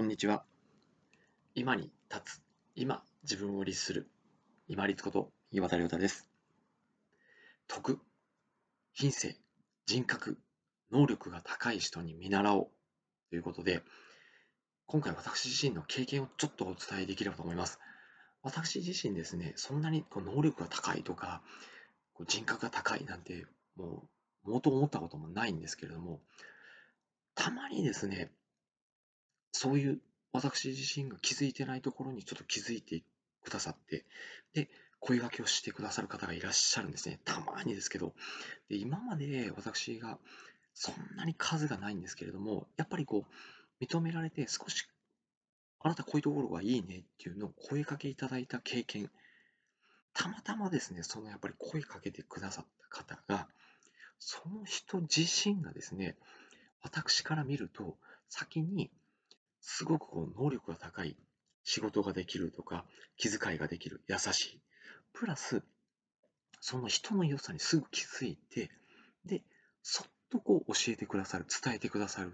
こんにちは。今に立つ、今自分を律する、今立こと岩田亮太です。徳、品性、人格、能力が高い人に見習おうということで、今回私自身の経験をちょっとお伝えできればと思います。私自身ですね、そんなにこう能力が高いとか、こう人格が高いなんて、もう、もうと思ったこともないんですけれども、たまにですね、そういう私自身が気づいてないところにちょっと気づいてくださって、で、声掛けをしてくださる方がいらっしゃるんですね。たまにですけど。で今まで私がそんなに数がないんですけれども、やっぱりこう、認められて少し、あなたこういうところがいいねっていうのを声かけいただいた経験、たまたまですね、そのやっぱり声かけてくださった方が、その人自身がですね、私から見ると、先にすごくこう能力が高い仕事ができるとか気遣いができる優しいプラスその人の良さにすぐ気づいてでそっとこう教えてくださる伝えてくださる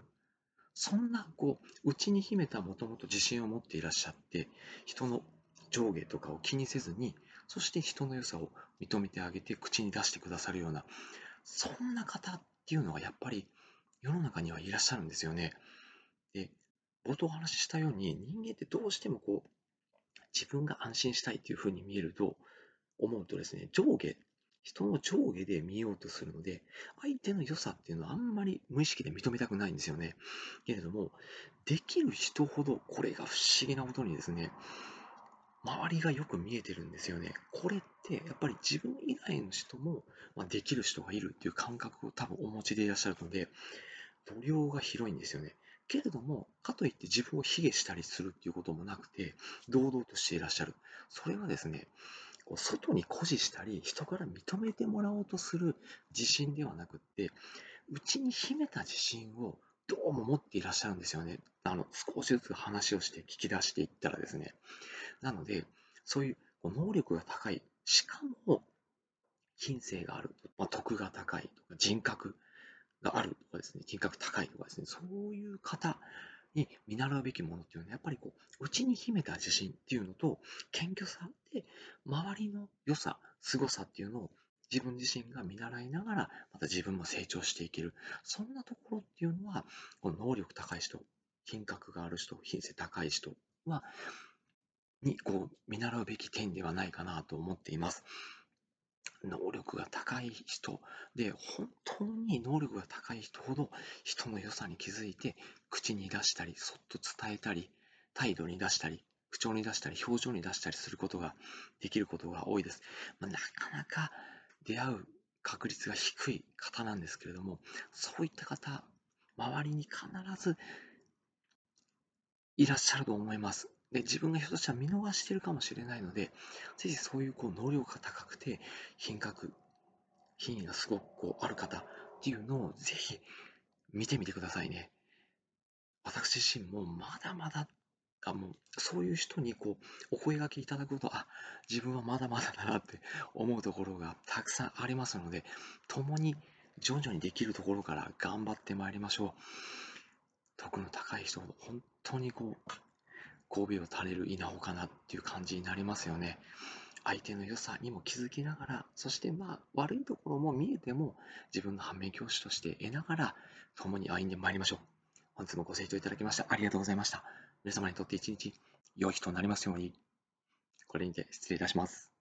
そんなこう内に秘めたもともと自信を持っていらっしゃって人の上下とかを気にせずにそして人の良さを認めてあげて口に出してくださるようなそんな方っていうのはやっぱり世の中にはいらっしゃるんですよね。で冒頭お話ししたように人間ってどうしてもこう自分が安心したいというふうに見えると思うとですね上下人の上下で見ようとするので相手の良さっていうのはあんまり無意識で認めたくないんですよねけれどもできる人ほどこれが不思議なことにですね周りがよく見えてるんですよね。これってやっぱり自分以外の人も、まできる人がいるっていう感覚を多分お持ちでいらっしゃるので、度量が広いんですよね。けれども、かといって自分を卑下したりするっていうこともなくて、堂々としていらっしゃる。それはですね、外に誇示したり、人から認めてもらおうとする自信ではなくって、内に秘めた自信をどうも持っていらっしゃるんですよね。あの、少しずつ話をして聞き出していったらですね。なので、そういう能力が高い、しかも、品性がある、まあ、徳が高いとか人格があるとかですね、金額高いとかですね、そういう方に見習うべきものっていうのは、やっぱりこう、内に秘めた自信っていうのと、謙虚さで、周りの良さ、凄さっていうのを自分自身が見習いながら、また自分も成長していける。そんなところっていうのは、この能力高い人、品格がある人、品性高い人は、にこう見習うべき点ではないかなと思っています。能力が高い人で、本当に能力が高い人ほど人の良さに気づいて、口に出したり、そっと伝えたり、態度に出したり、口調に出したり、表情に出したりすることができることが多いです。まあ、なかなか出会う確率が低い方なんですけれども、そういった方、周りに必ずいらっしゃると思います。で、自分がひょっとしたら見逃してるかもしれないので、ぜひそういうこう能力が高くて、品格、品位がすごくこうある方っていうのをぜひ見てみてくださいね。私自身もまだまだあもうそういう人にこうお声がけいただくとあ自分はまだまだだなって 思うところがたくさんありますので共に徐々にできるところから頑張ってまいりましょう徳の高い人ほど本当にこう神戸を垂れる稲穂かなっていう感じになりますよね。相手の良さにも気づきながら、そしてまあ悪いところも見えても自分の反面教師として得ながら共に歩んでまいりましょう。本日もご清聴いただきましてありがとうございました。皆様にとって一日良い日となりますように。これにて失礼いたします。